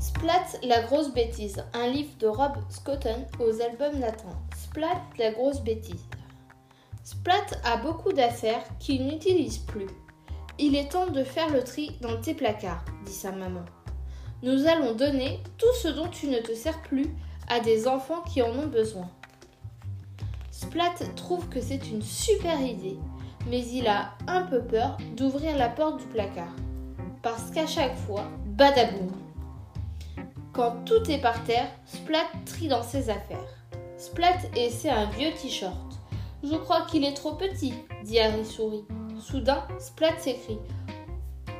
Splat, la grosse bêtise, un livre de Rob Scotton aux albums Nathan. Splat, la grosse bêtise. Splat a beaucoup d'affaires qu'il n'utilise plus. Il est temps de faire le tri dans tes placards, dit sa maman. Nous allons donner tout ce dont tu ne te sers plus à des enfants qui en ont besoin. Splat trouve que c'est une super idée, mais il a un peu peur d'ouvrir la porte du placard. Parce qu'à chaque fois, badaboum quand tout est par terre, Splat trie dans ses affaires. Splat essaie un vieux t-shirt. Je crois qu'il est trop petit, dit Harry Souris. Soudain, Splat s'écrie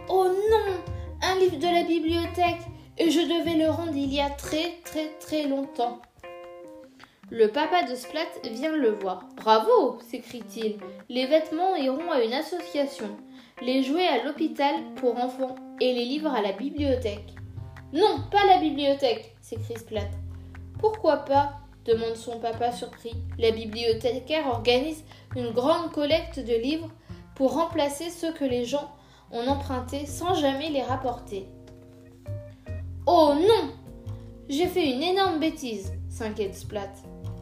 Oh non Un livre de la bibliothèque Et je devais le rendre il y a très très très longtemps. Le papa de Splat vient le voir. Bravo s'écrie-t-il. Les vêtements iront à une association, les jouets à l'hôpital pour enfants et les livres à la bibliothèque. Non, pas la bibliothèque, s'écrie Splat. Pourquoi pas demande son papa surpris. La bibliothécaire organise une grande collecte de livres pour remplacer ceux que les gens ont empruntés sans jamais les rapporter. Oh non J'ai fait une énorme bêtise, s'inquiète Splat.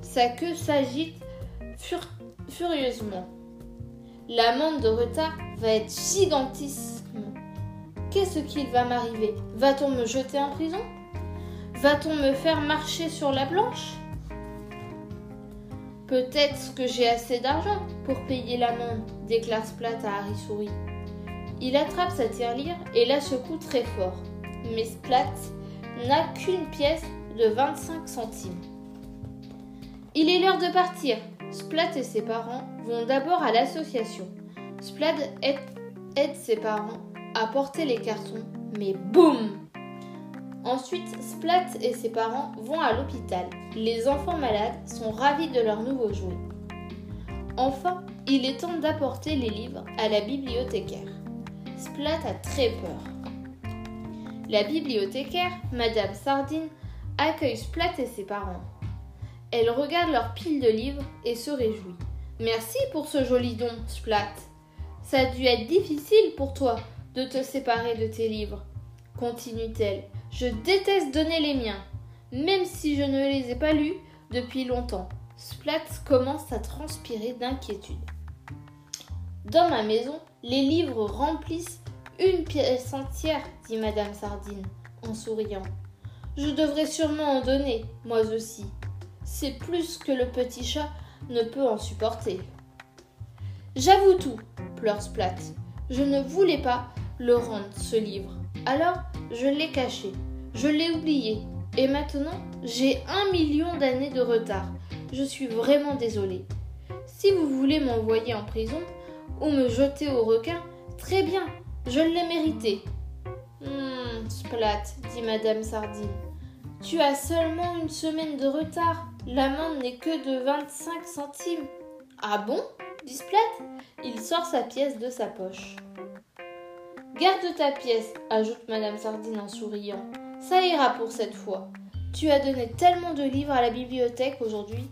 Sa queue s'agite furieusement. L'amende de retard va être gigantesque Qu'est-ce qu'il va m'arriver Va-t-on me jeter en prison? Va-t-on me faire marcher sur la planche? Peut-être que j'ai assez d'argent pour payer l'amende, déclare Splat à Harry Souris. Il attrape sa tirelire et la secoue très fort. Mais Splat n'a qu'une pièce de 25 centimes. Il est l'heure de partir. Splat et ses parents vont d'abord à l'association. Splat aide ses parents à porter les cartons, mais boum Ensuite, Splat et ses parents vont à l'hôpital. Les enfants malades sont ravis de leur nouveau jouet. Enfin, il est temps d'apporter les livres à la bibliothécaire. Splat a très peur. La bibliothécaire, Madame Sardine, accueille Splat et ses parents. Elle regarde leur pile de livres et se réjouit. Merci pour ce joli don, Splat. Ça a dû être difficile pour toi de te séparer de tes livres. Continue-t-elle. Je déteste donner les miens, même si je ne les ai pas lus depuis longtemps. Splat commence à transpirer d'inquiétude. Dans ma maison, les livres remplissent une pièce entière, dit Madame Sardine, en souriant. Je devrais sûrement en donner, moi aussi. C'est plus que le petit chat ne peut en supporter. J'avoue tout, pleure Splat. Je ne voulais pas le rendre, ce livre. Alors, je l'ai caché, je l'ai oublié, et maintenant, j'ai un million d'années de retard. Je suis vraiment désolée. Si vous voulez m'envoyer en prison ou me jeter au requin, très bien, je l'ai mérité. Hum, Splat, dit Madame Sardine. Tu as seulement une semaine de retard. L'amende n'est que de 25 centimes. Ah bon dit Splat. Il sort sa pièce de sa poche. Garde ta pièce, ajoute Madame Sardine en souriant. Ça ira pour cette fois. Tu as donné tellement de livres à la bibliothèque aujourd'hui.